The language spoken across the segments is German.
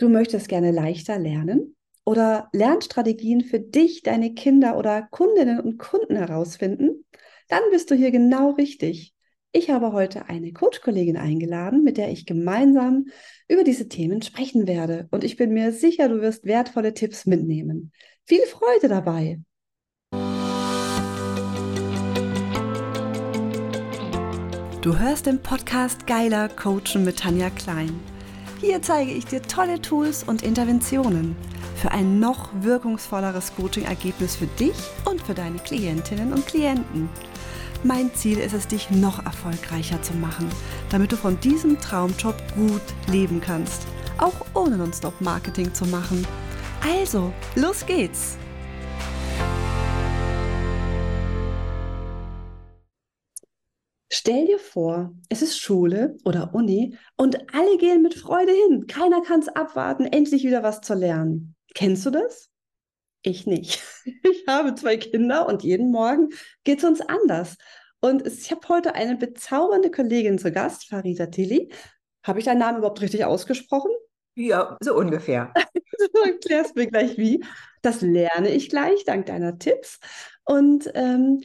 Du möchtest gerne leichter lernen oder Lernstrategien für dich, deine Kinder oder Kundinnen und Kunden herausfinden? Dann bist du hier genau richtig. Ich habe heute eine Coach-Kollegin eingeladen, mit der ich gemeinsam über diese Themen sprechen werde. Und ich bin mir sicher, du wirst wertvolle Tipps mitnehmen. Viel Freude dabei! Du hörst den Podcast Geiler Coachen mit Tanja Klein. Hier zeige ich dir tolle Tools und Interventionen für ein noch wirkungsvolleres Coaching-Ergebnis für dich und für deine Klientinnen und Klienten. Mein Ziel ist es, dich noch erfolgreicher zu machen, damit du von diesem Traumjob gut leben kannst, auch ohne Nonstop-Marketing zu machen. Also, los geht's! Stell dir vor, es ist Schule oder Uni und alle gehen mit Freude hin. Keiner kann es abwarten, endlich wieder was zu lernen. Kennst du das? Ich nicht. Ich habe zwei Kinder und jeden Morgen geht es uns anders. Und ich habe heute eine bezaubernde Kollegin zu Gast, Farida Tilly. Habe ich deinen Namen überhaupt richtig ausgesprochen? Ja, so ungefähr. du erklärst mir gleich wie. Das lerne ich gleich, dank deiner Tipps. Und ähm,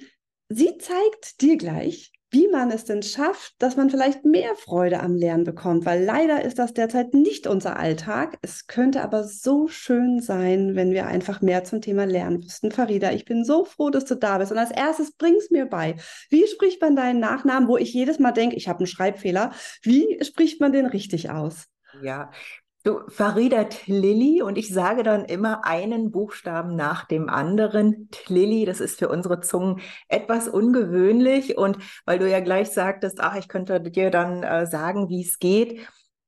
sie zeigt dir gleich, wie man es denn schafft, dass man vielleicht mehr Freude am Lernen bekommt, weil leider ist das derzeit nicht unser Alltag. Es könnte aber so schön sein, wenn wir einfach mehr zum Thema Lernen wüssten. Farida, ich bin so froh, dass du da bist. Und als erstes bring's mir bei. Wie spricht man deinen Nachnamen, wo ich jedes Mal denke, ich habe einen Schreibfehler? Wie spricht man den richtig aus? Ja, Du, Farida Tlili und ich sage dann immer einen Buchstaben nach dem anderen. Tlili, das ist für unsere Zungen etwas ungewöhnlich und weil du ja gleich sagtest, ach, ich könnte dir dann äh, sagen, wie es geht.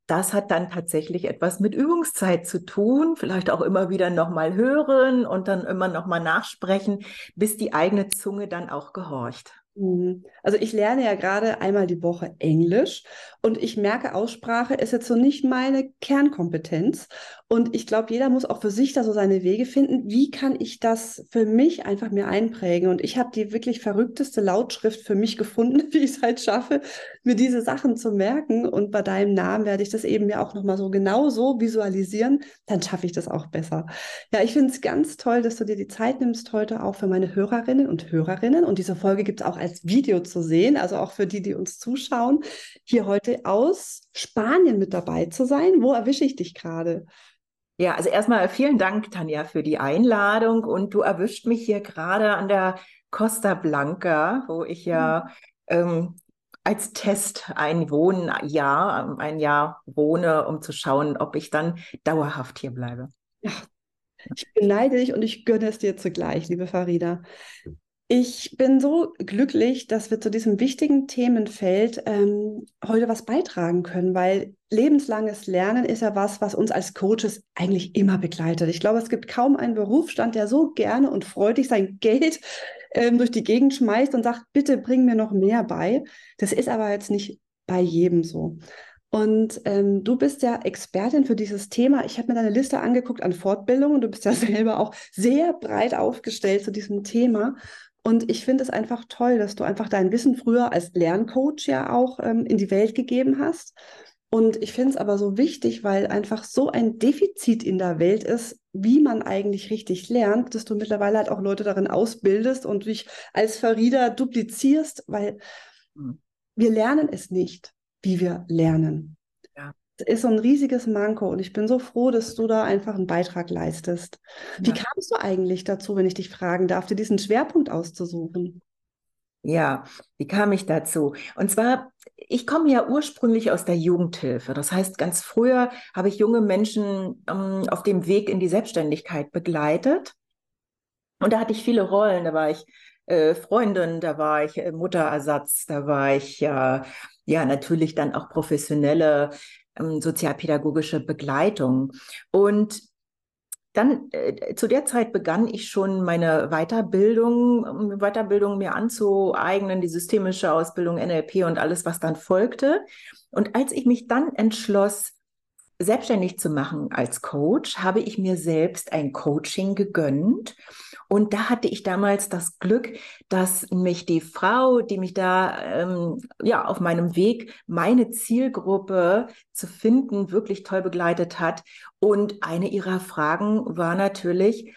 Das hat dann tatsächlich etwas mit Übungszeit zu tun, vielleicht auch immer wieder nochmal hören und dann immer nochmal nachsprechen, bis die eigene Zunge dann auch gehorcht. Mhm. Also ich lerne ja gerade einmal die Woche Englisch und ich merke, Aussprache ist jetzt so nicht meine Kernkompetenz. Und ich glaube, jeder muss auch für sich da so seine Wege finden. Wie kann ich das für mich einfach mir einprägen? Und ich habe die wirklich verrückteste Lautschrift für mich gefunden, wie ich es halt schaffe, mir diese Sachen zu merken. Und bei deinem Namen werde ich das eben mir auch nochmal so genau so visualisieren. Dann schaffe ich das auch besser. Ja, ich finde es ganz toll, dass du dir die Zeit nimmst heute auch für meine Hörerinnen und Hörerinnen. Und diese Folge gibt es auch als Video zu sehen, also auch für die, die uns zuschauen, hier heute aus Spanien mit dabei zu sein. Wo erwische ich dich gerade? Ja, also erstmal vielen Dank, Tanja, für die Einladung. Und du erwischt mich hier gerade an der Costa Blanca, wo ich ja mhm. ähm, als Test ein Wohnjahr, ein Jahr wohne, um zu schauen, ob ich dann dauerhaft hier bleibe. Ja, ich beneide dich und ich gönne es dir zugleich, liebe Farida. Ich bin so glücklich, dass wir zu diesem wichtigen Themenfeld ähm, heute was beitragen können, weil lebenslanges Lernen ist ja was, was uns als Coaches eigentlich immer begleitet. Ich glaube, es gibt kaum einen Berufsstand, der so gerne und freudig sein Geld ähm, durch die Gegend schmeißt und sagt, bitte bring mir noch mehr bei. Das ist aber jetzt nicht bei jedem so. Und ähm, du bist ja Expertin für dieses Thema. Ich habe mir deine Liste angeguckt an Fortbildungen. Du bist ja selber auch sehr breit aufgestellt zu diesem Thema. Und ich finde es einfach toll, dass du einfach dein Wissen früher als Lerncoach ja auch ähm, in die Welt gegeben hast. Und ich finde es aber so wichtig, weil einfach so ein Defizit in der Welt ist, wie man eigentlich richtig lernt, dass du mittlerweile halt auch Leute darin ausbildest und dich als Verrieder duplizierst, weil mhm. wir lernen es nicht, wie wir lernen ist so ein riesiges Manko und ich bin so froh, dass du da einfach einen Beitrag leistest. Wie ja. kamst du eigentlich dazu, wenn ich dich fragen darf, dir diesen Schwerpunkt auszusuchen? Ja, wie kam ich dazu? Und zwar, ich komme ja ursprünglich aus der Jugendhilfe. Das heißt, ganz früher habe ich junge Menschen ähm, auf dem Weg in die Selbstständigkeit begleitet. Und da hatte ich viele Rollen. Da war ich äh, Freundin, da war ich äh, Mutterersatz, da war ich ja, ja natürlich dann auch professionelle ähm, sozialpädagogische Begleitung. Und dann äh, zu der Zeit begann ich schon meine Weiterbildung, um Weiterbildung mir anzueignen, die systemische Ausbildung, NLP und alles, was dann folgte. Und als ich mich dann entschloss, selbstständig zu machen als Coach, habe ich mir selbst ein Coaching gegönnt. Und da hatte ich damals das Glück, dass mich die Frau, die mich da ähm, ja auf meinem Weg, meine Zielgruppe zu finden, wirklich toll begleitet hat. Und eine ihrer Fragen war natürlich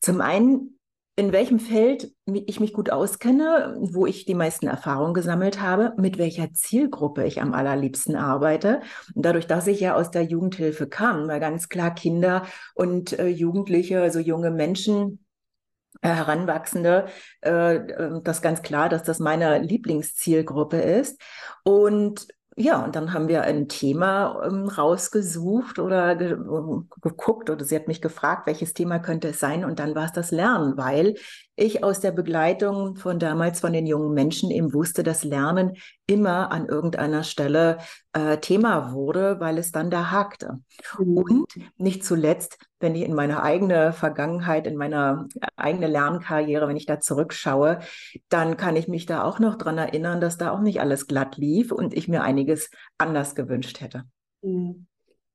zum einen, in welchem Feld ich mich gut auskenne, wo ich die meisten Erfahrungen gesammelt habe, mit welcher Zielgruppe ich am allerliebsten arbeite. Und dadurch, dass ich ja aus der Jugendhilfe kam, war ganz klar Kinder und äh, Jugendliche, also junge Menschen, äh, Heranwachsende, äh, äh das ganz klar, dass das meine Lieblingszielgruppe ist. Und ja, und dann haben wir ein Thema ähm, rausgesucht oder ge geguckt oder sie hat mich gefragt, welches Thema könnte es sein? Und dann war es das Lernen, weil ich aus der Begleitung von damals von den jungen Menschen eben wusste, dass Lernen immer an irgendeiner Stelle äh, Thema wurde, weil es dann da hakte. Mhm. Und nicht zuletzt, wenn ich in meine eigene Vergangenheit, in meine eigene Lernkarriere, wenn ich da zurückschaue, dann kann ich mich da auch noch dran erinnern, dass da auch nicht alles glatt lief und ich mir einiges anders gewünscht hätte. Mhm.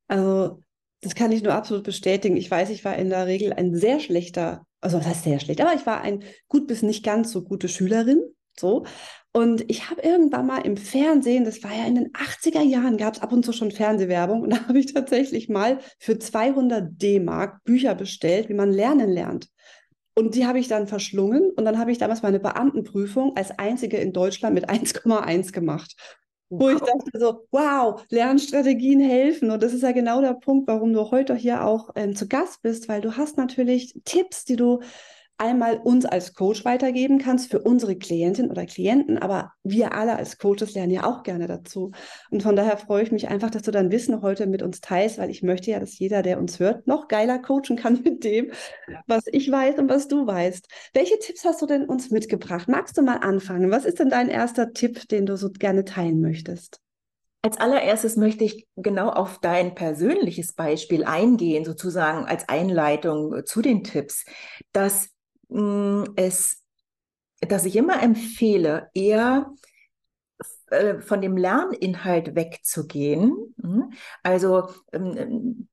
Also das kann ich nur absolut bestätigen. Ich weiß, ich war in der Regel ein sehr schlechter also was heißt sehr schlecht, aber ich war ein gut bis nicht ganz so gute Schülerin. So. Und ich habe irgendwann mal im Fernsehen, das war ja in den 80er Jahren, gab es ab und zu schon Fernsehwerbung. Und da habe ich tatsächlich mal für 200 D-Mark Bücher bestellt, wie man lernen lernt. Und die habe ich dann verschlungen. Und dann habe ich damals meine Beamtenprüfung als einzige in Deutschland mit 1,1 gemacht. Wo ich dachte so, wow, Lernstrategien helfen. Und das ist ja genau der Punkt, warum du heute hier auch ähm, zu Gast bist, weil du hast natürlich Tipps, die du einmal uns als Coach weitergeben kannst für unsere Klientin oder Klienten, aber wir alle als Coaches lernen ja auch gerne dazu. Und von daher freue ich mich einfach, dass du dein Wissen heute mit uns teilst, weil ich möchte ja, dass jeder, der uns hört, noch geiler coachen kann mit dem, was ich weiß und was du weißt. Welche Tipps hast du denn uns mitgebracht? Magst du mal anfangen? Was ist denn dein erster Tipp, den du so gerne teilen möchtest? Als allererstes möchte ich genau auf dein persönliches Beispiel eingehen, sozusagen als Einleitung zu den Tipps, dass es, dass ich immer empfehle, eher äh, von dem Lerninhalt wegzugehen. Hm? Also ähm,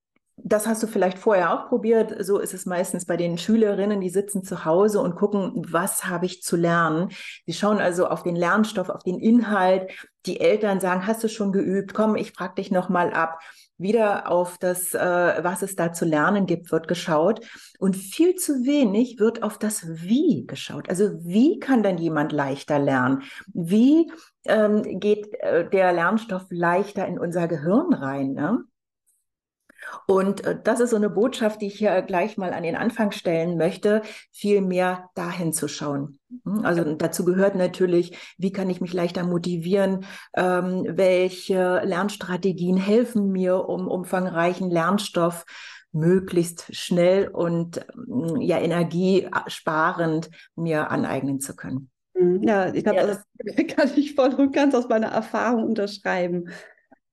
das hast du vielleicht vorher auch probiert. So ist es meistens bei den Schülerinnen, die sitzen zu Hause und gucken, was habe ich zu lernen. Sie schauen also auf den Lernstoff, auf den Inhalt. Die Eltern sagen, hast du schon geübt? Komm, ich frage dich noch mal ab wieder auf das, äh, was es da zu lernen gibt, wird geschaut. Und viel zu wenig wird auf das Wie geschaut. Also wie kann denn jemand leichter lernen? Wie ähm, geht äh, der Lernstoff leichter in unser Gehirn rein? Ne? Und äh, das ist so eine Botschaft, die ich hier gleich mal an den Anfang stellen möchte, viel mehr dahin zu schauen. Hm, also dazu gehört natürlich, wie kann ich mich leichter motivieren, ähm, welche Lernstrategien helfen mir, um umfangreichen Lernstoff möglichst schnell und hm, ja energiesparend mir aneignen zu können. Hm, ja, ich glaube, ja, das kann ich voll und ganz aus meiner Erfahrung unterschreiben.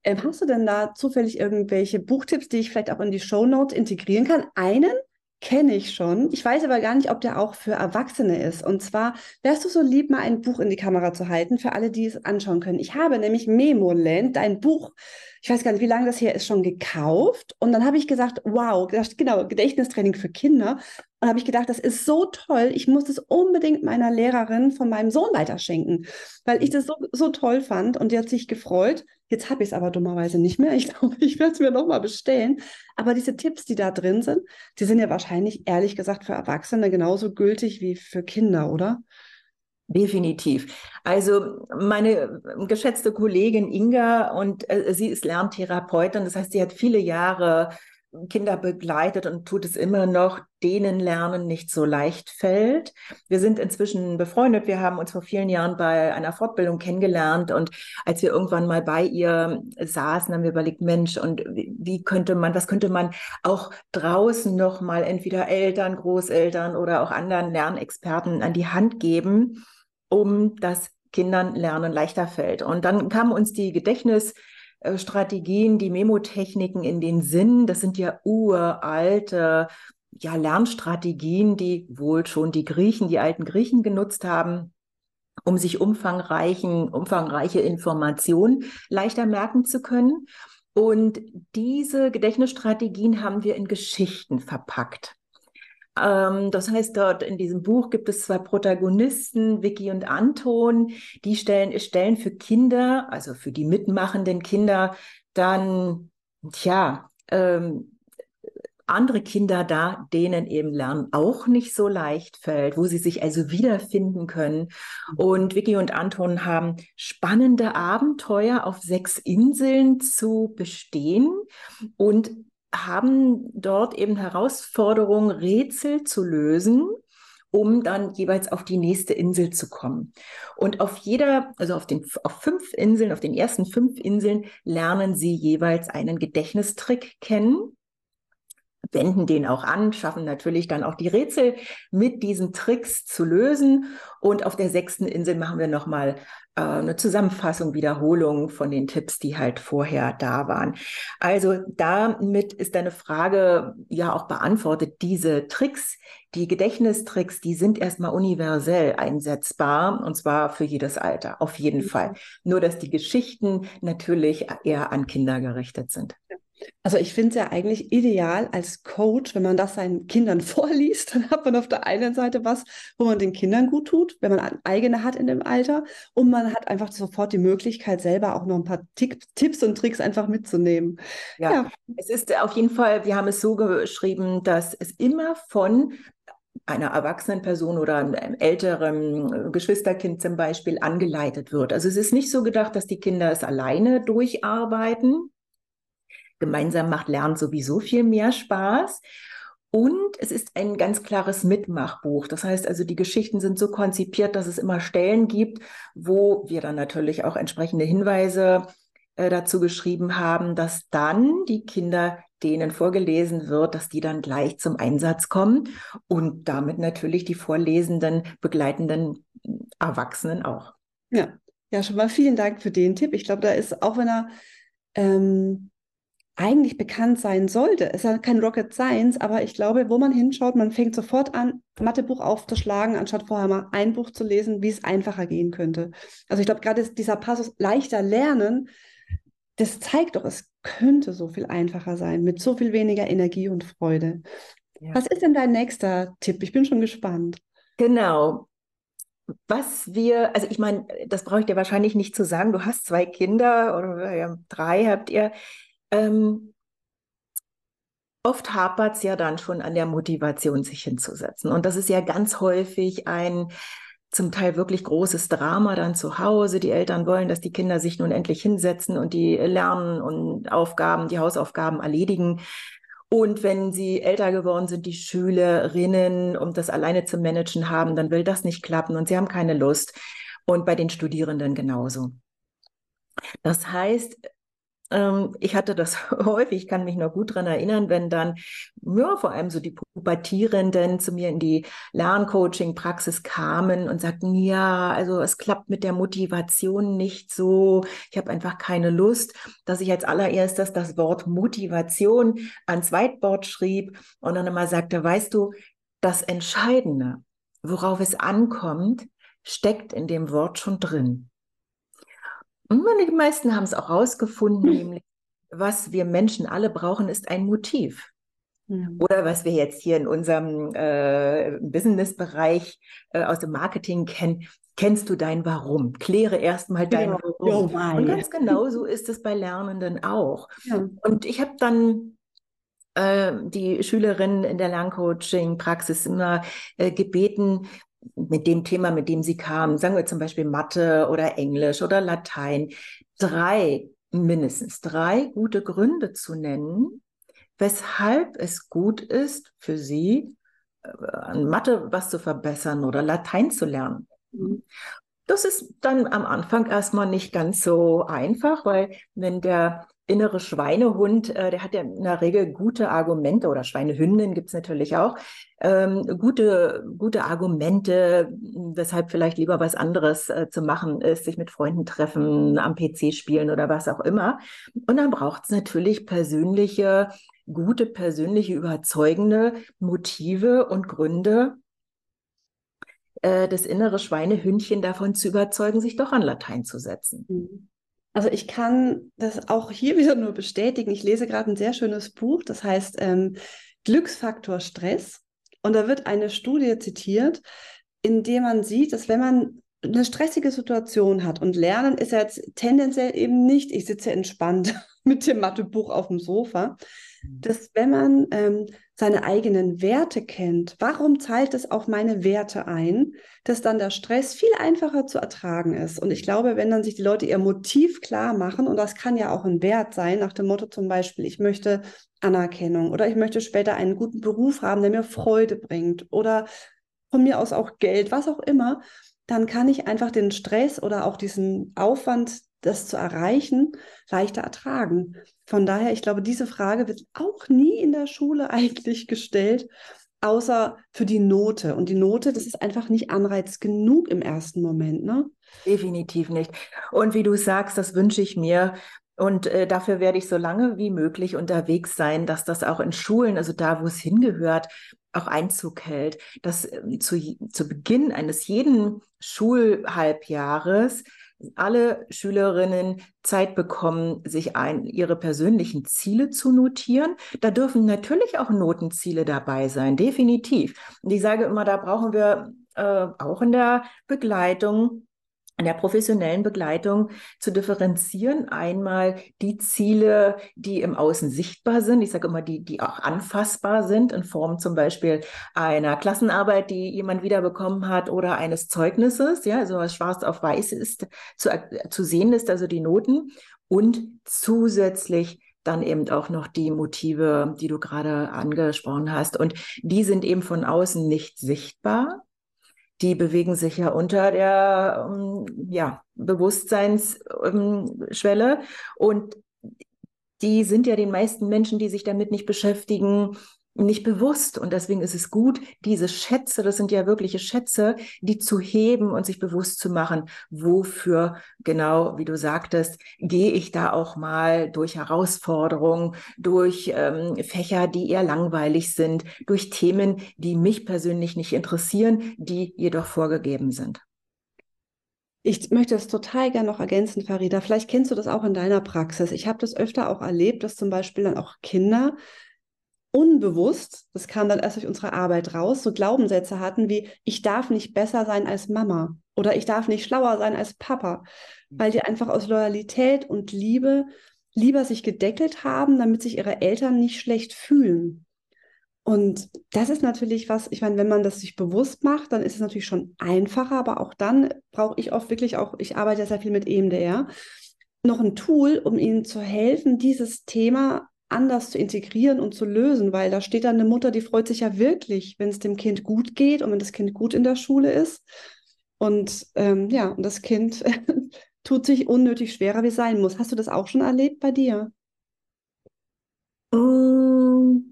Ähm, hast du denn da zufällig irgendwelche Buchtipps, die ich vielleicht auch in die Show Notes integrieren kann? Einen kenne ich schon. Ich weiß aber gar nicht, ob der auch für Erwachsene ist. Und zwar wärst du so lieb, mal ein Buch in die Kamera zu halten, für alle, die es anschauen können. Ich habe nämlich Memoland, ein Buch, ich weiß gar nicht, wie lange das her ist, schon gekauft. Und dann habe ich gesagt, wow, genau, Gedächtnistraining für Kinder. Und habe ich gedacht, das ist so toll, ich muss das unbedingt meiner Lehrerin von meinem Sohn weiterschenken, weil ich das so, so toll fand und die hat sich gefreut. Jetzt habe ich es aber dummerweise nicht mehr. Ich glaube, ich werde es mir nochmal bestellen. Aber diese Tipps, die da drin sind, die sind ja wahrscheinlich, ehrlich gesagt, für Erwachsene genauso gültig wie für Kinder, oder? Definitiv. Also meine geschätzte Kollegin Inga und äh, sie ist Lerntherapeutin, das heißt, sie hat viele Jahre Kinder begleitet und tut es immer noch, denen Lernen nicht so leicht fällt. Wir sind inzwischen befreundet. Wir haben uns vor vielen Jahren bei einer Fortbildung kennengelernt und als wir irgendwann mal bei ihr saßen, haben wir überlegt, Mensch, und wie könnte man, was könnte man auch draußen noch mal entweder Eltern, Großeltern oder auch anderen Lernexperten an die Hand geben, um das Kindern Lernen leichter fällt. Und dann kam uns die Gedächtnis äh, Strategien, die Memotechniken in den Sinn. Das sind ja uralte ja, Lernstrategien, die wohl schon die Griechen, die alten Griechen genutzt haben, um sich umfangreichen, umfangreiche Informationen leichter merken zu können. Und diese Gedächtnisstrategien haben wir in Geschichten verpackt. Ähm, das heißt, dort in diesem Buch gibt es zwei Protagonisten, Vicky und Anton, die stellen, stellen für Kinder, also für die mitmachenden Kinder, dann, tja, ähm, andere Kinder da, denen eben Lernen auch nicht so leicht fällt, wo sie sich also wiederfinden können. Und Vicky und Anton haben spannende Abenteuer auf sechs Inseln zu bestehen. Und haben dort eben Herausforderungen, Rätsel zu lösen, um dann jeweils auf die nächste Insel zu kommen. Und auf jeder, also auf den auf fünf Inseln, auf den ersten fünf Inseln lernen sie jeweils einen Gedächtnistrick kennen wenden den auch an, schaffen natürlich dann auch die Rätsel mit diesen Tricks zu lösen. Und auf der sechsten Insel machen wir nochmal äh, eine Zusammenfassung, Wiederholung von den Tipps, die halt vorher da waren. Also damit ist deine Frage ja auch beantwortet. Diese Tricks, die Gedächtnistricks, die sind erstmal universell einsetzbar und zwar für jedes Alter, auf jeden. Fall. Nur dass die Geschichten natürlich eher an Kinder gerichtet sind. Also ich finde es ja eigentlich ideal als Coach, wenn man das seinen Kindern vorliest, dann hat man auf der einen Seite was, wo man den Kindern gut tut, wenn man eigene hat in dem Alter und man hat einfach sofort die Möglichkeit, selber auch noch ein paar Tick, Tipps und Tricks einfach mitzunehmen. Ja, ja, es ist auf jeden Fall, wir haben es so geschrieben, dass es immer von einer erwachsenen Person oder einem älteren Geschwisterkind zum Beispiel angeleitet wird. Also es ist nicht so gedacht, dass die Kinder es alleine durcharbeiten, Gemeinsam macht Lernen sowieso viel mehr Spaß. Und es ist ein ganz klares Mitmachbuch. Das heißt also, die Geschichten sind so konzipiert, dass es immer Stellen gibt, wo wir dann natürlich auch entsprechende Hinweise äh, dazu geschrieben haben, dass dann die Kinder, denen vorgelesen wird, dass die dann gleich zum Einsatz kommen und damit natürlich die vorlesenden, begleitenden Erwachsenen auch. Ja, ja, schon mal vielen Dank für den Tipp. Ich glaube, da ist, auch wenn er ähm, eigentlich bekannt sein sollte. Es ist ja kein Rocket Science, aber ich glaube, wo man hinschaut, man fängt sofort an, Mathebuch aufzuschlagen, anstatt vorher mal ein Buch zu lesen, wie es einfacher gehen könnte. Also ich glaube, gerade dieser Passus leichter lernen, das zeigt doch, es könnte so viel einfacher sein, mit so viel weniger Energie und Freude. Ja. Was ist denn dein nächster Tipp? Ich bin schon gespannt. Genau. Was wir, also ich meine, das brauche ich dir wahrscheinlich nicht zu sagen. Du hast zwei Kinder oder drei habt ihr. Ähm, oft hapert es ja dann schon an der Motivation, sich hinzusetzen. Und das ist ja ganz häufig ein zum Teil wirklich großes Drama dann zu Hause. Die Eltern wollen, dass die Kinder sich nun endlich hinsetzen und die lernen und Aufgaben, die Hausaufgaben erledigen. Und wenn sie älter geworden sind, die Schülerinnen, um das alleine zu managen haben, dann will das nicht klappen und sie haben keine Lust. Und bei den Studierenden genauso. Das heißt, ich hatte das häufig, ich kann mich noch gut daran erinnern, wenn dann, ja, vor allem so die Pubertierenden zu mir in die Lerncoaching-Praxis kamen und sagten, ja, also es klappt mit der Motivation nicht so, ich habe einfach keine Lust, dass ich als allererstes das Wort Motivation ans Whiteboard schrieb und dann immer sagte, weißt du, das Entscheidende, worauf es ankommt, steckt in dem Wort schon drin. Und die meisten haben es auch rausgefunden, hm. nämlich was wir Menschen alle brauchen, ist ein Motiv. Oder was wir jetzt hier in unserem äh, Business-Bereich äh, aus dem Marketing kennen, kennst du dein Warum? Kläre erstmal dein ja, Warum. Ja, Und ganz genau so ist es bei Lernenden auch. Und ich habe dann äh, die Schülerinnen in der Lerncoaching-Praxis immer äh, gebeten, mit dem Thema, mit dem sie kamen, sagen wir zum Beispiel Mathe oder Englisch oder Latein, drei, mindestens drei gute Gründe zu nennen, weshalb es gut ist für sie, äh, an Mathe was zu verbessern oder Latein zu lernen. Mhm. Das ist dann am Anfang erstmal nicht ganz so einfach, weil wenn der innere Schweinehund, äh, der hat ja in der Regel gute Argumente oder Schweinehündin gibt es natürlich auch, ähm, gute, gute Argumente, weshalb vielleicht lieber was anderes äh, zu machen ist, sich mit Freunden treffen, am PC spielen oder was auch immer. Und dann braucht es natürlich persönliche, gute, persönliche, überzeugende Motive und Gründe, äh, das innere Schweinehündchen davon zu überzeugen, sich doch an Latein zu setzen. Mhm. Also ich kann das auch hier wieder nur bestätigen. Ich lese gerade ein sehr schönes Buch, das heißt ähm, Glücksfaktor Stress. Und da wird eine Studie zitiert, in der man sieht, dass wenn man eine stressige Situation hat und Lernen ist ja jetzt tendenziell eben nicht, ich sitze entspannt mit dem Mathebuch auf dem Sofa. Dass wenn man ähm, seine eigenen Werte kennt, warum zahlt es auf meine Werte ein, dass dann der Stress viel einfacher zu ertragen ist. Und ich glaube, wenn dann sich die Leute ihr Motiv klar machen, und das kann ja auch ein Wert sein, nach dem Motto zum Beispiel, ich möchte Anerkennung oder ich möchte später einen guten Beruf haben, der mir Freude bringt oder von mir aus auch Geld, was auch immer, dann kann ich einfach den Stress oder auch diesen Aufwand, das zu erreichen, leichter ertragen. Von daher, ich glaube, diese Frage wird auch nie in der Schule eigentlich gestellt, außer für die Note. Und die Note, das ist einfach nicht Anreiz genug im ersten Moment, ne? Definitiv nicht. Und wie du sagst, das wünsche ich mir. Und äh, dafür werde ich so lange wie möglich unterwegs sein, dass das auch in Schulen, also da, wo es hingehört, auch Einzug hält, dass äh, zu, zu Beginn eines jeden Schulhalbjahres alle Schülerinnen Zeit bekommen, sich ein, ihre persönlichen Ziele zu notieren. Da dürfen natürlich auch Notenziele dabei sein, definitiv. Und ich sage immer, da brauchen wir äh, auch in der Begleitung in der professionellen Begleitung zu differenzieren. Einmal die Ziele, die im Außen sichtbar sind. Ich sage immer, die, die auch anfassbar sind in Form zum Beispiel einer Klassenarbeit, die jemand wiederbekommen hat oder eines Zeugnisses. Ja, also was schwarz auf weiß ist, zu, zu sehen ist, also die Noten. Und zusätzlich dann eben auch noch die Motive, die du gerade angesprochen hast. Und die sind eben von außen nicht sichtbar die bewegen sich ja unter der ähm, ja, Bewusstseinsschwelle. Um, und die sind ja den meisten Menschen, die sich damit nicht beschäftigen, nicht bewusst. Und deswegen ist es gut, diese Schätze, das sind ja wirkliche Schätze, die zu heben und sich bewusst zu machen, wofür genau, wie du sagtest, gehe ich da auch mal durch Herausforderungen, durch ähm, Fächer, die eher langweilig sind, durch Themen, die mich persönlich nicht interessieren, die jedoch vorgegeben sind. Ich möchte das total gerne noch ergänzen, Farida. Vielleicht kennst du das auch in deiner Praxis. Ich habe das öfter auch erlebt, dass zum Beispiel dann auch Kinder unbewusst, das kam dann erst durch unsere Arbeit raus, so Glaubenssätze hatten wie, ich darf nicht besser sein als Mama oder ich darf nicht schlauer sein als Papa, weil die einfach aus Loyalität und Liebe lieber sich gedeckelt haben, damit sich ihre Eltern nicht schlecht fühlen. Und das ist natürlich was, ich meine, wenn man das sich bewusst macht, dann ist es natürlich schon einfacher, aber auch dann brauche ich oft wirklich auch, ich arbeite ja sehr viel mit EMDR, noch ein Tool, um ihnen zu helfen, dieses Thema anders zu integrieren und zu lösen, weil da steht dann eine Mutter, die freut sich ja wirklich, wenn es dem Kind gut geht und wenn das Kind gut in der Schule ist. Und ähm, ja, und das Kind tut sich unnötig schwerer, wie es sein muss. Hast du das auch schon erlebt bei dir? Mm,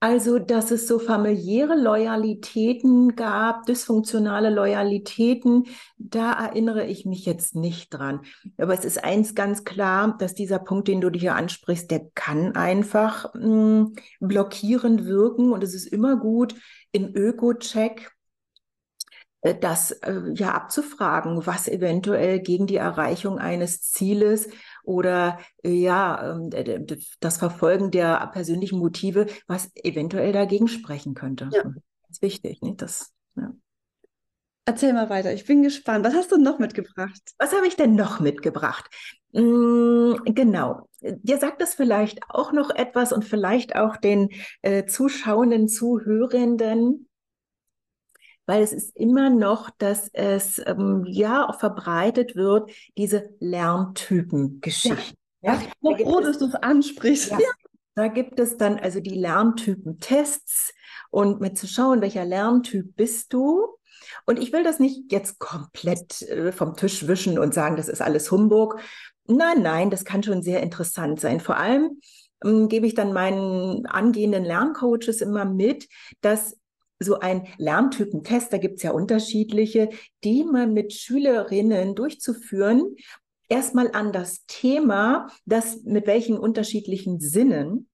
also, dass es so familiäre Loyalitäten gab, dysfunktionale Loyalitäten, da erinnere ich mich jetzt nicht dran. Aber es ist eins ganz klar, dass dieser Punkt, den du hier ansprichst, der kann einfach mh, hm, blockierend wirken. Und es ist immer gut, im Öko-Check äh, das äh, ja abzufragen, was eventuell gegen die Erreichung eines Zieles oder äh, ja, ähm, das Verfolgen der persönlichen Motive, was eventuell dagegen sprechen könnte. Ja. Das ist wichtig, nicht? Das, ja. Erzähl mal weiter, ich bin gespannt. Was hast du noch mitgebracht? Was habe ich denn noch mitgebracht? Mm, genau. Dir sagt das vielleicht auch noch etwas und vielleicht auch den äh, Zuschauenden, Zuhörenden weil es ist immer noch, dass es ähm, ja auch verbreitet wird, diese Lerntypen-Geschichten. Ja. Ja, ich bin froh, dass du es ansprichst. Ja. Da gibt es dann also die Lerntypen-Tests und mit zu schauen, welcher Lerntyp bist du. Und ich will das nicht jetzt komplett äh, vom Tisch wischen und sagen, das ist alles Humbug. Nein, nein, das kann schon sehr interessant sein. Vor allem ähm, gebe ich dann meinen angehenden Lerncoaches immer mit, dass so ein Lerntypentest, da gibt es ja unterschiedliche, die man mit Schülerinnen durchzuführen, erstmal an das Thema, das mit welchen unterschiedlichen Sinnen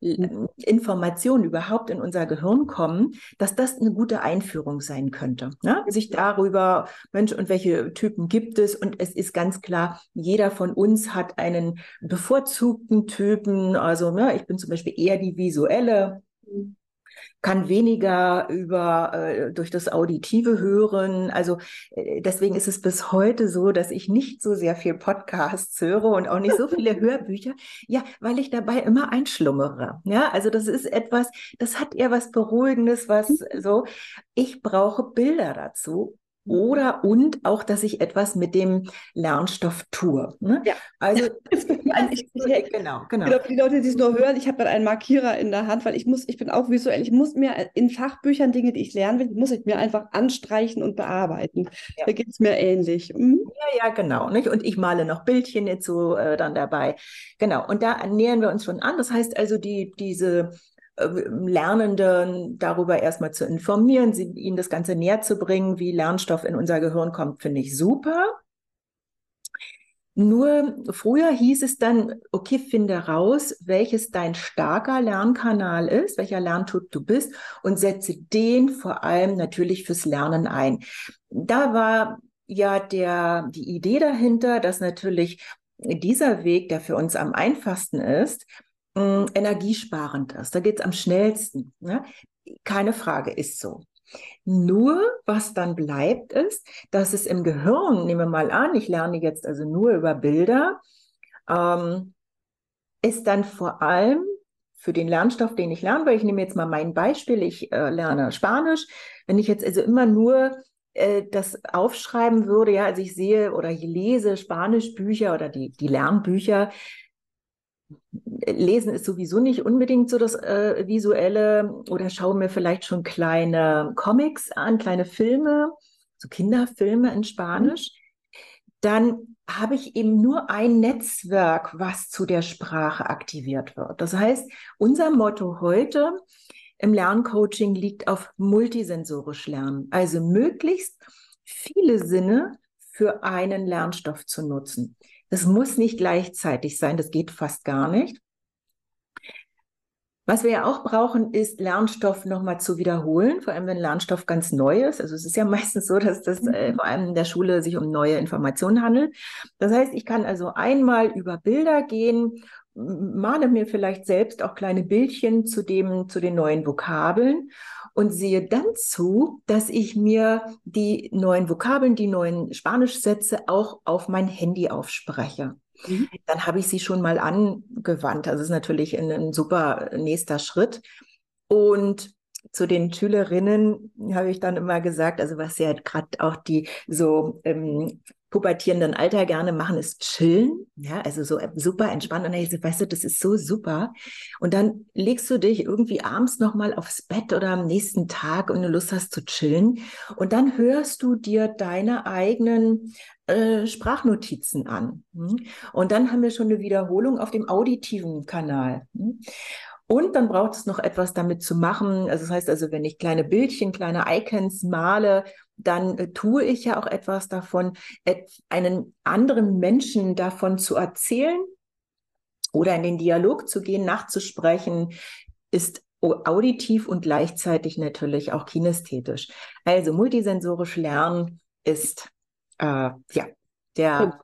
mhm. Informationen überhaupt in unser Gehirn kommen, dass das eine gute Einführung sein könnte. Ne? Sich darüber, Mensch, und welche Typen gibt es? Und es ist ganz klar, jeder von uns hat einen bevorzugten Typen. Also ne, ich bin zum Beispiel eher die visuelle. Kann weniger über äh, durch das Auditive hören. Also äh, deswegen ist es bis heute so, dass ich nicht so sehr viel Podcasts höre und auch nicht so viele Hörbücher. Ja, weil ich dabei immer einschlummere. Ja, also das ist etwas, das hat eher was Beruhigendes, was mhm. so. Ich brauche Bilder dazu oder und auch, dass ich etwas mit dem Lernstoff tue. Ne? Ja. Also, also ich, ich, genau, genau. Für die Leute, die es nur hören, ich habe dann einen Markierer in der Hand, weil ich muss, ich bin auch visuell, ich muss mir in Fachbüchern Dinge, die ich lernen will, muss ich mir einfach anstreichen und bearbeiten. Ja. Da geht es mir ähnlich. Mhm. Ja, ja, genau. Nicht? Und ich male noch Bildchen jetzt so äh, dann dabei. Genau. Und da nähern wir uns schon an. Das heißt also, die, diese Lernenden darüber erstmal zu informieren, sie, ihnen das Ganze näher zu bringen, wie Lernstoff in unser Gehirn kommt, finde ich super. Nur früher hieß es dann, okay, finde raus, welches dein starker Lernkanal ist, welcher Lerntyp du bist und setze den vor allem natürlich fürs Lernen ein. Da war ja der, die Idee dahinter, dass natürlich dieser Weg, der für uns am einfachsten ist, mh, energiesparend ist. Da geht es am schnellsten. Ne? Keine Frage, ist so. Nur, was dann bleibt, ist, dass es im Gehirn, nehmen wir mal an, ich lerne jetzt also nur über Bilder, ähm, ist dann vor allem für den Lernstoff, den ich lerne, weil ich nehme jetzt mal mein Beispiel, ich äh, lerne Spanisch, wenn ich jetzt also immer nur äh, das aufschreiben würde, ja, also ich sehe oder ich lese Spanischbücher oder die, die Lernbücher, Lesen ist sowieso nicht unbedingt so das äh, Visuelle oder schaue mir vielleicht schon kleine Comics an, kleine Filme, so Kinderfilme in Spanisch. Dann habe ich eben nur ein Netzwerk, was zu der Sprache aktiviert wird. Das heißt, unser Motto heute im Lerncoaching liegt auf multisensorisch lernen, also möglichst viele Sinne für einen Lernstoff zu nutzen. Das muss nicht gleichzeitig sein, das geht fast gar nicht. Was wir ja auch brauchen, ist Lernstoff nochmal zu wiederholen, vor allem wenn Lernstoff ganz neu ist. Also es ist ja meistens so, dass das äh, mhm. vor allem in der Schule sich um neue Informationen handelt. Das heißt, ich kann also einmal über Bilder gehen, male mir vielleicht selbst auch kleine Bildchen zu dem, zu den neuen Vokabeln und sehe dann zu, dass ich mir die neuen Vokabeln, die neuen Spanischsätze auch auf mein Handy aufspreche. Mhm. Dann habe ich sie schon mal angewandt. Also das ist natürlich ein, ein super nächster Schritt. Und zu den Schülerinnen habe ich dann immer gesagt, also was ja gerade auch die so ähm, pubertierenden Alter gerne machen, ist chillen. Ja, also so super entspannt. Und dann ich so, weißt du, das ist so super. Und dann legst du dich irgendwie abends nochmal aufs Bett oder am nächsten Tag und du Lust hast zu chillen. Und dann hörst du dir deine eigenen äh, Sprachnotizen an. Hm? Und dann haben wir schon eine Wiederholung auf dem auditiven Kanal. Hm? Und dann braucht es noch etwas damit zu machen. Also das heißt also, wenn ich kleine Bildchen, kleine Icons male, dann äh, tue ich ja auch etwas davon, et einen anderen Menschen davon zu erzählen oder in den Dialog zu gehen, nachzusprechen, ist auditiv und gleichzeitig natürlich auch kinästhetisch. Also multisensorisch lernen ist äh, ja der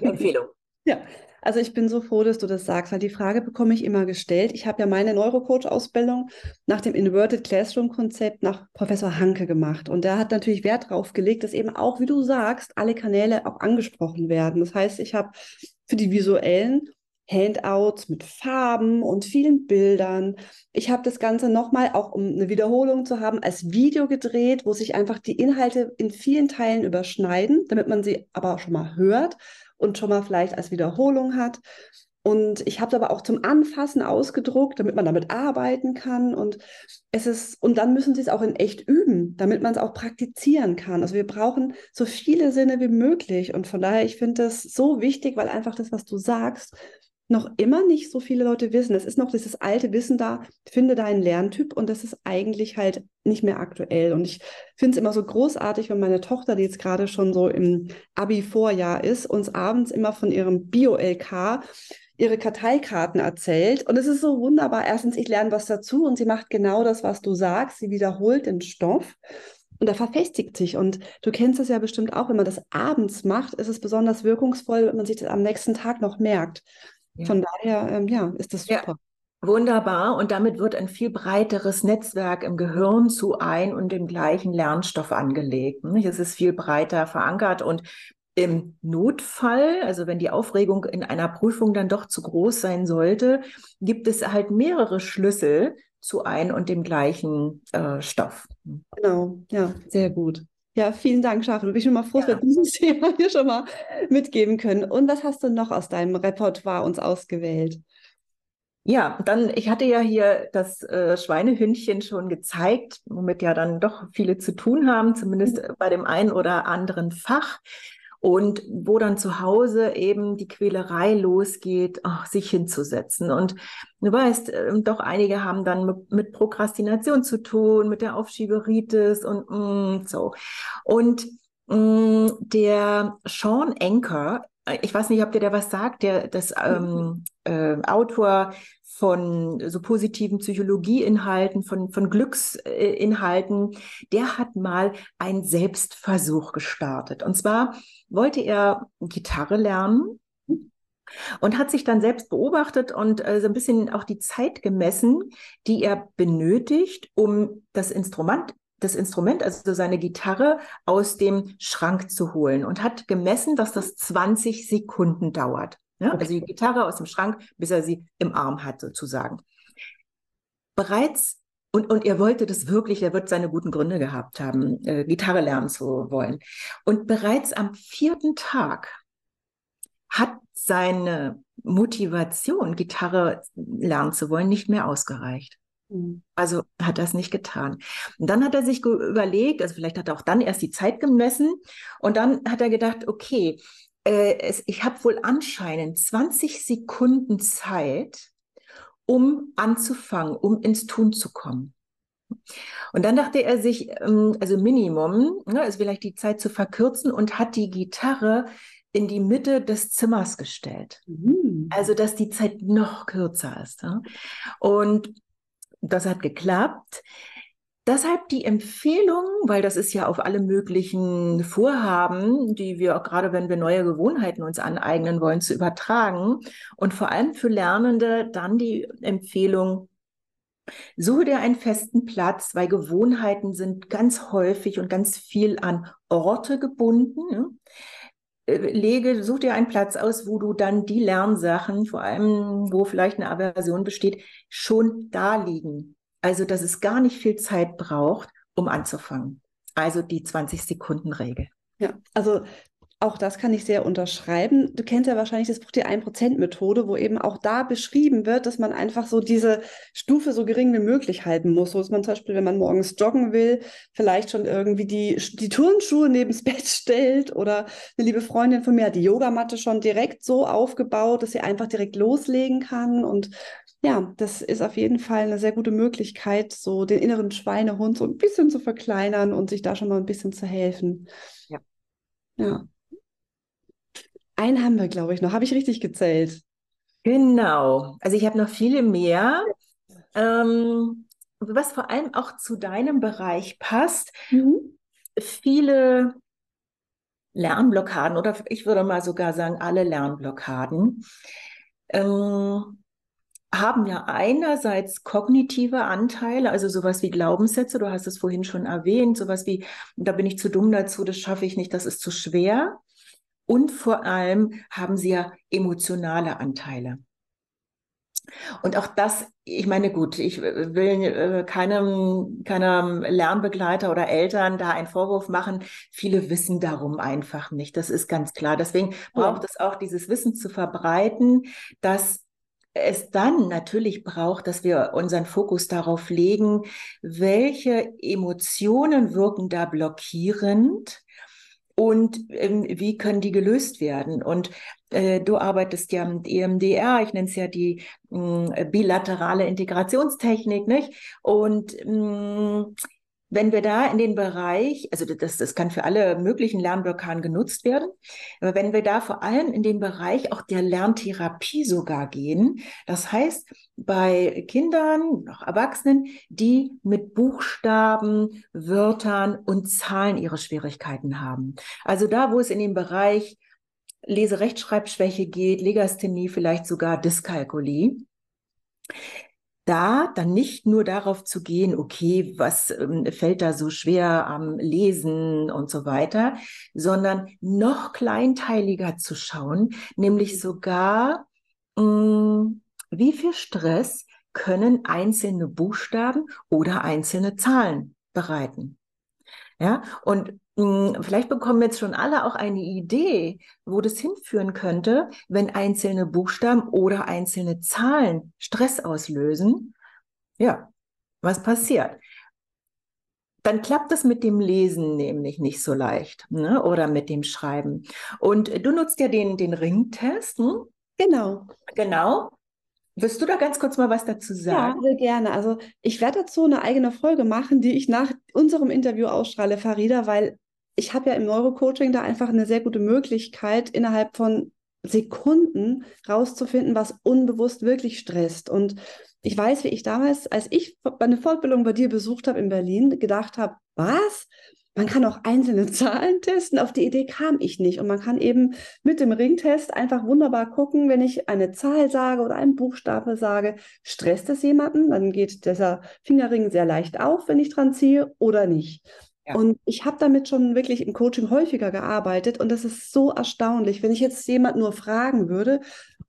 Empfehlung. Ja, also ich bin so froh, dass du das sagst, weil die Frage bekomme ich immer gestellt. Ich habe ja meine Neurocoach-Ausbildung nach dem Inverted Classroom-Konzept nach Professor Hanke gemacht. Und der hat natürlich Wert darauf gelegt, dass eben auch, wie du sagst, alle Kanäle auch angesprochen werden. Das heißt, ich habe für die visuellen Handouts mit Farben und vielen Bildern. Ich habe das Ganze nochmal, auch um eine Wiederholung zu haben, als Video gedreht, wo sich einfach die Inhalte in vielen Teilen überschneiden, damit man sie aber auch schon mal hört und schon mal vielleicht als Wiederholung hat. Und ich habe es aber auch zum Anfassen ausgedruckt, damit man damit arbeiten kann. Und es ist, und dann müssen sie es auch in echt üben, damit man es auch praktizieren kann. Also wir brauchen so viele Sinne wie möglich. Und von daher, ich finde das so wichtig, weil einfach das, was du sagst, noch immer nicht so viele Leute wissen. Es ist noch dieses alte Wissen da, finde deinen Lerntyp und das ist eigentlich halt nicht mehr aktuell. Und ich finde es immer so großartig, wenn meine Tochter, die jetzt gerade schon so im Abi-Vorjahr ist, uns abends immer von ihrem Bio-LK ihre Karteikarten erzählt. Und es ist so wunderbar. Erstens, ich lerne was dazu und sie macht genau das, was du sagst. Sie wiederholt den Stoff. Und er verfestigt sich. Und du kennst es ja bestimmt auch, wenn man das abends macht, ist es besonders wirkungsvoll, wenn man sich das am nächsten Tag noch merkt. Ja. Von daher, ähm, ja, ist das super. Ja. Wunderbar. Und damit wird ein viel breiteres Netzwerk im Gehirn zu ein und dem gleichen Lernstoff angelegt. Es ist viel breiter verankert und im Notfall, also wenn die Aufregung in einer Prüfung dann doch zu groß sein sollte, gibt es halt mehrere Schlüssel zu ein und dem gleichen äh, Stoff. Genau, ja, sehr gut. Ja, vielen Dank, Schafel. Bin ich schon mal froh, dass wir dieses Thema hier schon mal mitgeben können. Und was hast du noch aus deinem Repertoire uns ausgewählt? Ja, dann, ich hatte ja hier das äh, Schweinehündchen schon gezeigt, womit ja dann doch viele zu tun haben, zumindest mhm. bei dem einen oder anderen Fach. Und wo dann zu Hause eben die Quälerei losgeht, ach, sich hinzusetzen. Und du weißt, äh, doch einige haben dann mit, Prokrastination zu tun, mit der Aufschieberitis und mm, so. Und mm, der Sean Anker ich weiß nicht, ob dir der was sagt, der das ähm, äh, Autor von so positiven Psychologieinhalten, von, von Glücksinhalten, der hat mal einen Selbstversuch gestartet. Und zwar wollte er Gitarre lernen und hat sich dann selbst beobachtet und äh, so ein bisschen auch die Zeit gemessen, die er benötigt, um das Instrument das Instrument, also seine Gitarre, aus dem Schrank zu holen und hat gemessen, dass das 20 Sekunden dauert. Ja? Okay. Also die Gitarre aus dem Schrank, bis er sie im Arm hat, sozusagen. Bereits, und, und er wollte das wirklich, er wird seine guten Gründe gehabt haben, äh, Gitarre lernen zu wollen. Und bereits am vierten Tag hat seine Motivation, Gitarre lernen zu wollen, nicht mehr ausgereicht. Mhm. Also hat er es nicht getan. Und dann hat er sich überlegt, also vielleicht hat er auch dann erst die Zeit gemessen und dann hat er gedacht, okay, äh, es, ich habe wohl anscheinend 20 Sekunden Zeit, um anzufangen, um ins Tun zu kommen. Und dann dachte er sich, ähm, also Minimum, ne, also vielleicht die Zeit zu verkürzen und hat die Gitarre in die Mitte des Zimmers gestellt. Mhm. Also, dass die Zeit noch kürzer ist. Ja? Und das hat geklappt. Deshalb die Empfehlung, weil das ist ja auf alle möglichen Vorhaben, die wir auch gerade, wenn wir neue Gewohnheiten uns aneignen wollen, zu übertragen. Und vor allem für Lernende dann die Empfehlung, suche dir einen festen Platz, weil Gewohnheiten sind ganz häufig und ganz viel an Orte gebunden. Ne? Äh, lege, such dir einen Platz aus, wo du dann die Lernsachen, vor allem wo vielleicht eine Aversion besteht, schon da liegen. Also, dass es gar nicht viel Zeit braucht, um anzufangen. Also die 20 Sekunden Regel. Ja, also auch das kann ich sehr unterschreiben. Du kennst ja wahrscheinlich das Buch die 1%-Methode, wo eben auch da beschrieben wird, dass man einfach so diese Stufe so gering wie möglich halten muss. So ist man zum Beispiel, wenn man morgens joggen will, vielleicht schon irgendwie die, die Turnschuhe neben das Bett stellt oder eine liebe Freundin von mir hat die Yogamatte schon direkt so aufgebaut, dass sie einfach direkt loslegen kann. Und ja, das ist auf jeden Fall eine sehr gute Möglichkeit, so den inneren Schweinehund so ein bisschen zu verkleinern und sich da schon mal ein bisschen zu helfen. Ja. Ja. Einen haben wir, glaube ich, noch. Habe ich richtig gezählt? Genau. Also ich habe noch viele mehr. Ähm, was vor allem auch zu deinem Bereich passt. Mhm. Viele Lernblockaden oder ich würde mal sogar sagen, alle Lernblockaden ähm, haben ja einerseits kognitive Anteile, also sowas wie Glaubenssätze, du hast es vorhin schon erwähnt, sowas wie, da bin ich zu dumm dazu, das schaffe ich nicht, das ist zu schwer. Und vor allem haben sie ja emotionale Anteile. Und auch das, ich meine, gut, ich will äh, keinem, keinem Lernbegleiter oder Eltern da einen Vorwurf machen. Viele wissen darum einfach nicht. Das ist ganz klar. Deswegen braucht es auch dieses Wissen zu verbreiten, dass es dann natürlich braucht, dass wir unseren Fokus darauf legen, welche Emotionen wirken da blockierend und ähm, wie können die gelöst werden. Und äh, du arbeitest ja mit EMDR, ich nenne es ja die mh, hm, bilaterale Integrationstechnik, nicht? Und mh, hm, wenn wir da in den Bereich, also das, das kann für alle möglichen Lernblockaden genutzt werden, aber wenn wir da vor allem in den Bereich auch der Lerntherapie sogar gehen, das heißt, bei Kindern, noch Erwachsenen, die mit Buchstaben, Wörtern und Zahlen ihre Schwierigkeiten haben. Also da, wo es in den Bereich Lese-Rechtschreibschwäche geht, Legasthenie, vielleicht sogar Dyskalkulie, da dann nicht nur darauf zu gehen, okay, was ähm, fällt da so schwer am Lesen und so weiter, sondern noch kleinteiliger zu schauen, nämlich sogar, mh, mm, wie viel Stress können einzelne Buchstaben oder einzelne Zahlen bereiten. Ja, und vielleicht bekommen jetzt schon alle auch eine Idee, wo das hinführen könnte, wenn einzelne Buchstaben oder einzelne Zahlen Stress auslösen. Ja, was passiert? Dann klappt es mit dem Lesen nämlich nicht so leicht ne? oder mit dem Schreiben. Und du nutzt ja den, den Ringtest. Hm? Genau. Genau. Wirst du da ganz kurz mal was dazu sagen? Ja, sehr gerne. Also ich werde dazu eine eigene Folge machen, die ich nach unserem Interview ausstrahle, Farida, weil ich habe ja im Neurocoaching da einfach eine sehr gute Möglichkeit, innerhalb von Sekunden rauszufinden, was unbewusst wirklich stresst. Und ich weiß, wie ich damals, als ich eine Fortbildung bei dir besucht habe in Berlin, gedacht habe, was? Man kann auch einzelne Zahlen testen. Auf die Idee kam ich nicht. Und man kann eben mit dem Ringtest einfach wunderbar gucken, wenn ich eine Zahl sage oder einen Buchstabe sage, stresst es jemanden? Dann geht dieser Fingerring sehr leicht auf, wenn ich dran ziehe oder nicht. Ja. Und ich habe damit schon wirklich im Coaching häufiger gearbeitet und das ist so erstaunlich. Wenn ich jetzt jemand nur fragen würde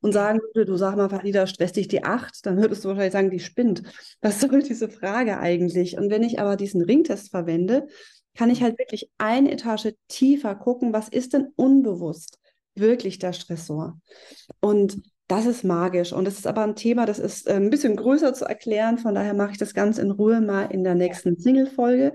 und sagen würde, du sag mal, Farida, stresst dich die acht, dann würdest du wahrscheinlich sagen, die spinnt. Was soll diese Frage eigentlich? Und wenn ich aber diesen Ringtest verwende, kann ich halt wirklich eine Etage tiefer gucken, was ist denn unbewusst wirklich der Stressor? Und das ist magisch. Und das ist aber ein Thema, das ist äh, ein bisschen größer zu erklären. Von daher mache ich das ganz in Ruhe mal in der nächsten Single-Folge.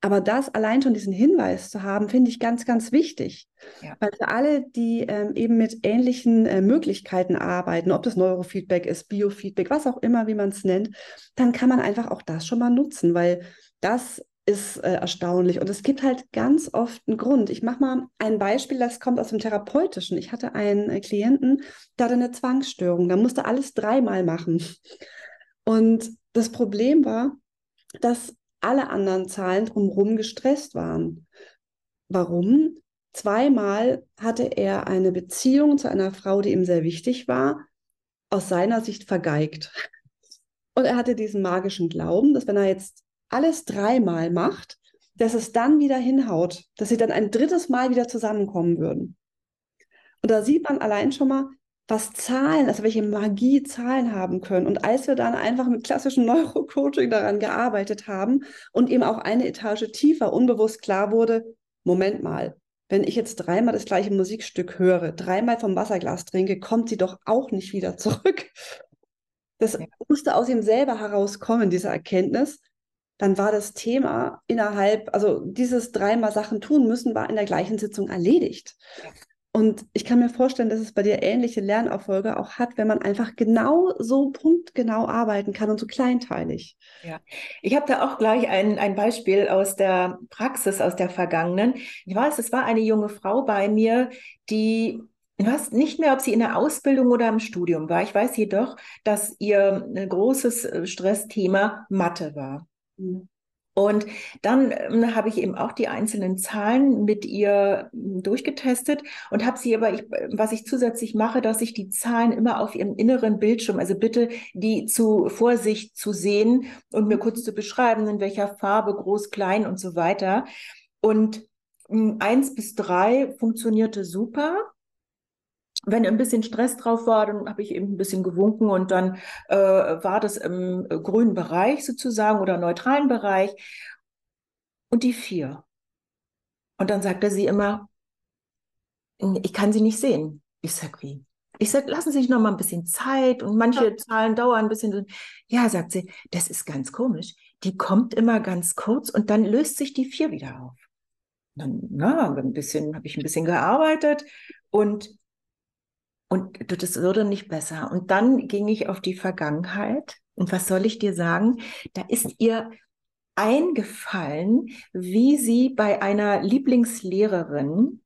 Aber das allein schon diesen Hinweis zu haben, finde ich ganz, ganz wichtig. Ja. Weil für alle, die ähm, eben mit ähnlichen äh, Möglichkeiten arbeiten, ob das Neurofeedback ist, Biofeedback, was auch immer, wie man es nennt, dann kann man einfach auch das schon mal nutzen, weil das ist äh, erstaunlich. Und es gibt halt ganz oft einen Grund. Ich mache mal ein Beispiel, das kommt aus dem Therapeutischen. Ich hatte einen äh, Klienten, der hatte eine Zwangsstörung. Da musste alles dreimal machen. Und das Problem war, dass alle anderen Zahlen drumherum gestresst waren. Warum? Zweimal hatte er eine Beziehung zu einer Frau, die ihm sehr wichtig war, aus seiner Sicht vergeigt. Und er hatte diesen magischen Glauben, dass wenn er jetzt alles dreimal macht, dass es dann wieder hinhaut, dass sie dann ein drittes Mal wieder zusammenkommen würden. Und da sieht man allein schon mal, was Zahlen, also welche Magie Zahlen haben können. Und als wir dann einfach mit klassischem Neurocoaching daran gearbeitet haben und eben auch eine Etage tiefer unbewusst klar wurde, Moment mal, wenn ich jetzt dreimal das gleiche Musikstück höre, dreimal vom Wasserglas trinke, kommt sie doch auch nicht wieder zurück. Das ja. musste aus ihm selber herauskommen, diese Erkenntnis. Dann war das Thema innerhalb, also dieses dreimal Sachen tun müssen, war in der gleichen Sitzung erledigt. Und ich kann mir vorstellen, dass es bei dir ähnliche Lernerfolge auch hat, wenn man einfach genau so punktgenau arbeiten kann und so kleinteilig. Ja, ich habe da auch gleich ein, ein Beispiel aus der Praxis, aus der vergangenen. Ich weiß, es war eine junge Frau bei mir, die ich weiß nicht mehr, ob sie in der Ausbildung oder im Studium war. Ich weiß jedoch, dass ihr ein großes äh, Stressthema Mathe war. Mhm. Und dann ähm, habe ich eben auch die einzelnen Zahlen mit ihr hm, durchgetestet und habe sie aber, ich, was ich zusätzlich mache, dass ich die Zahlen immer auf ihrem inneren Bildschirm, also bitte die zu Vorsicht zu sehen und mir kurz zu beschreiben, in welcher Farbe, groß, klein und so weiter. Und hm, eins bis drei funktionierte super wenn ein bisschen Stress drauf war, dann habe ich eben ein bisschen gewunken und dann äh, war das im grünen Bereich sozusagen oder neutralen Bereich. Und die vier. Und dann sagte sie immer, ich kann sie nicht sehen. Ich sag, wie? Ich sag, lassen Sie sich noch mal ein bisschen Zeit und manche ja. Zahlen dauern ein bisschen. Ja, sagt sie, das ist ganz komisch. Die kommt immer ganz kurz und dann löst sich die vier wieder auf. Dann, na, ein bisschen, habe ich ein bisschen gearbeitet und und das würde nicht besser. Und dann ging ich auf die Vergangenheit. Und was soll ich dir sagen? Da ist ihr eingefallen, wie sie bei einer Lieblingslehrerin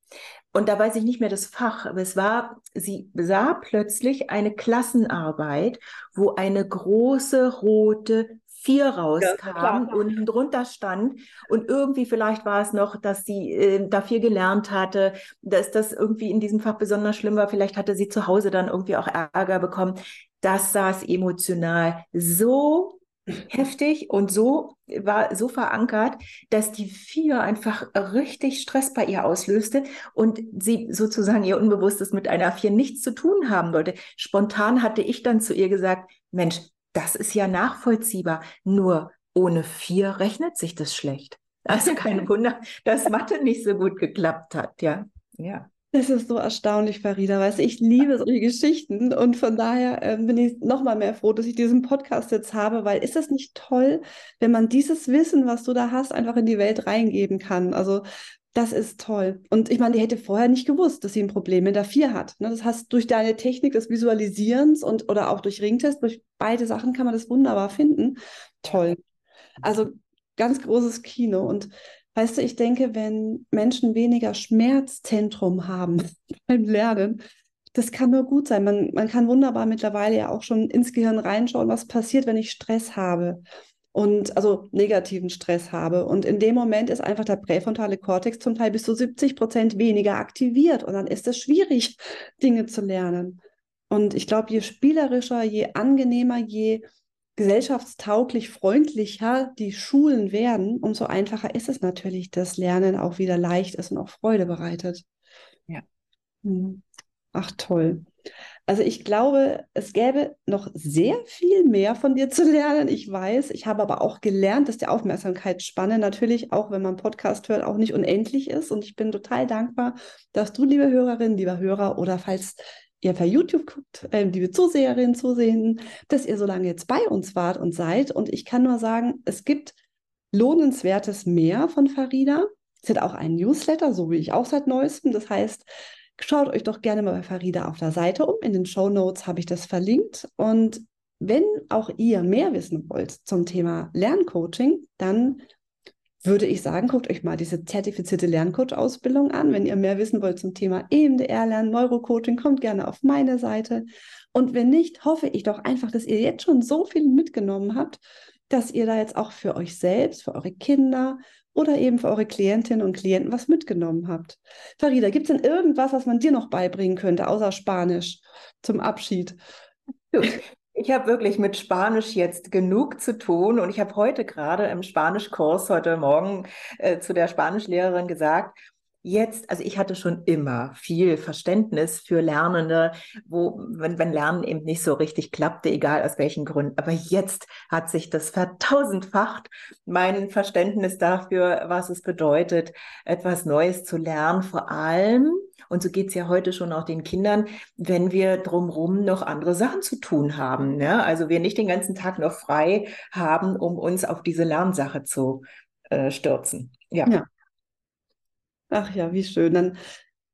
und da weiß ich nicht mehr das Fach, aber es war, sie sah plötzlich eine Klassenarbeit, wo eine große rote vier rauskam, ja, unten drunter stand und irgendwie vielleicht war es noch, dass sie äh, da viel gelernt hatte, dass das irgendwie in diesem Fach besonders schlimm war, vielleicht hatte sie zu Hause dann irgendwie auch Ärger bekommen. Das saß emotional so heftig und so war so verankert, dass die vier einfach richtig Stress bei ihr auslöste und sie sozusagen ihr Unbewusstes mit einer vier nichts zu tun haben wollte. Spontan hatte ich dann zu ihr gesagt, Mensch, das ist ja nachvollziehbar, nur ohne vier rechnet sich das schlecht. Also kein Wunder, dass Mathe nicht so gut geklappt hat, ja. Ja. Das ist so erstaunlich, Farida. Weißt du, ich liebe solche Geschichten und von daher äh, bin ich noch mal mehr froh, dass ich diesen Podcast jetzt habe, weil ist das nicht toll, wenn man dieses Wissen, was du da hast, einfach in die Welt reingeben kann? Also das ist toll. Und ich meine, die hätte vorher nicht gewusst, dass sie ein Problem mit der 4 hat. Ne? Das heißt, durch deine Technik des Visualisierens und oder auch durch Ringtest, durch beide Sachen kann man das wunderbar finden. Toll. Also ganz großes Kino. Und Weißt du, ich denke, wenn Menschen weniger Schmerzzentrum haben beim Lernen, das kann nur gut sein. Man, man kann wunderbar mittlerweile ja auch schon ins Gehirn reinschauen, was passiert, wenn ich Stress habe und also negativen Stress habe. Und in dem Moment ist einfach der präfrontale Kortex zum Teil bis zu 70 Prozent weniger aktiviert. Und dann ist es schwierig, Dinge zu lernen. Und ich glaube, je spielerischer, je angenehmer, je gesellschaftstauglich, freundlicher die Schulen werden, umso einfacher ist es natürlich, dass Lernen auch wieder leicht ist und auch Freude bereitet. Ja. Hm. Ach toll. Also ich glaube, es gäbe noch sehr viel mehr von dir zu lernen. Ich weiß, ich habe aber auch gelernt, dass die Aufmerksamkeitsspanne natürlich, auch wenn man Podcast hört, auch nicht unendlich ist. Und ich bin total dankbar, dass du, liebe Hörerin, lieber Hörer, oder falls ihr per YouTube guckt, äh, liebe Zuseherinnen, Zusehenden, dass ihr so lange jetzt bei uns wart und seid. Und ich kann nur sagen, es gibt lohnenswertes mehr von Farida. Es hat auch einen Newsletter, so wie ich auch seit neuestem. Das heißt, schaut euch doch gerne mal bei Farida auf der Seite um. In den Show Notes habe ich das verlinkt. Und wenn auch ihr mehr wissen wollt zum Thema Lerncoaching, dann würde ich sagen, guckt euch mal diese zertifizierte Lerncoach-Ausbildung an. Wenn ihr mehr wissen wollt zum Thema EMDR-Lernen, Neurocoaching, kommt gerne auf meine Seite. Und wenn nicht, hoffe ich doch einfach, dass ihr jetzt schon so viel mitgenommen habt, dass ihr da jetzt auch für euch selbst, für eure Kinder oder eben für eure Klientinnen und Klienten was mitgenommen habt. Farida, gibt es denn irgendwas, was man dir noch beibringen könnte, außer Spanisch zum Abschied? Ich habe wirklich mit Spanisch jetzt genug zu tun und ich habe heute gerade im Spanischkurs heute Morgen äh, zu der Spanischlehrerin gesagt, jetzt, also ich hatte schon immer viel Verständnis für Lernende, wo, wenn, wenn Lernen eben nicht so richtig klappte, egal aus welchen Gründen. Aber jetzt hat sich das vertausendfacht, mein Verständnis dafür, was es bedeutet, etwas Neues zu lernen, vor allem, und so geht es ja heute schon auch den Kindern, wenn wir drumherum noch andere Sachen zu tun haben. Ne? Also wir nicht den ganzen Tag noch frei haben, um uns auf diese Lernsache zu äh, stürzen. ja. ja. Ach ja, wie schön. Dann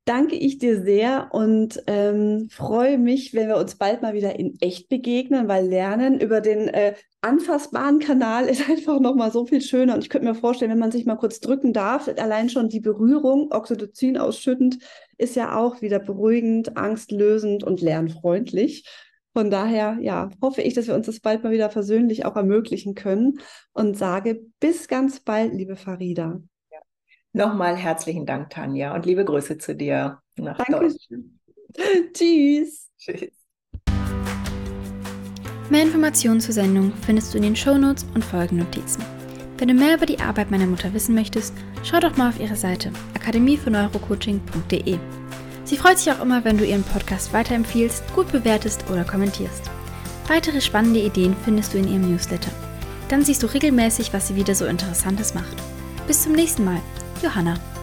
danke ich dir sehr und ähm, freue mich, wenn wir uns bald mal wieder in echt begegnen, weil Lernen über den äh, anfassbaren Kanal ist einfach nochmal so viel schöner. Und ich könnte mir vorstellen, wenn man sich mal kurz drücken darf, allein schon die Berührung, Oxytocin ausschüttend, ist ja auch wieder beruhigend, angstlösend und lernfreundlich. Von daher, ja, hoffe ich, dass wir uns das bald mal wieder persönlich auch ermöglichen können und sage bis ganz bald, liebe Farida. Nochmal herzlichen Dank, Tanja, und liebe Grüße zu dir nach Dankeschön. Tschüss. Tschüss. Mehr Informationen zur Sendung findest du in den Shownotes und Folgennotizen. Wenn du mehr über die Arbeit meiner Mutter wissen möchtest, schau doch mal auf ihre Seite akademiefürs Sie freut sich auch immer, wenn du ihren Podcast weiterempfiehlst, gut bewertest oder kommentierst. Weitere spannende Ideen findest du in ihrem Newsletter. Dann siehst du regelmäßig, was sie wieder so Interessantes macht. Bis zum nächsten Mal. Johanna.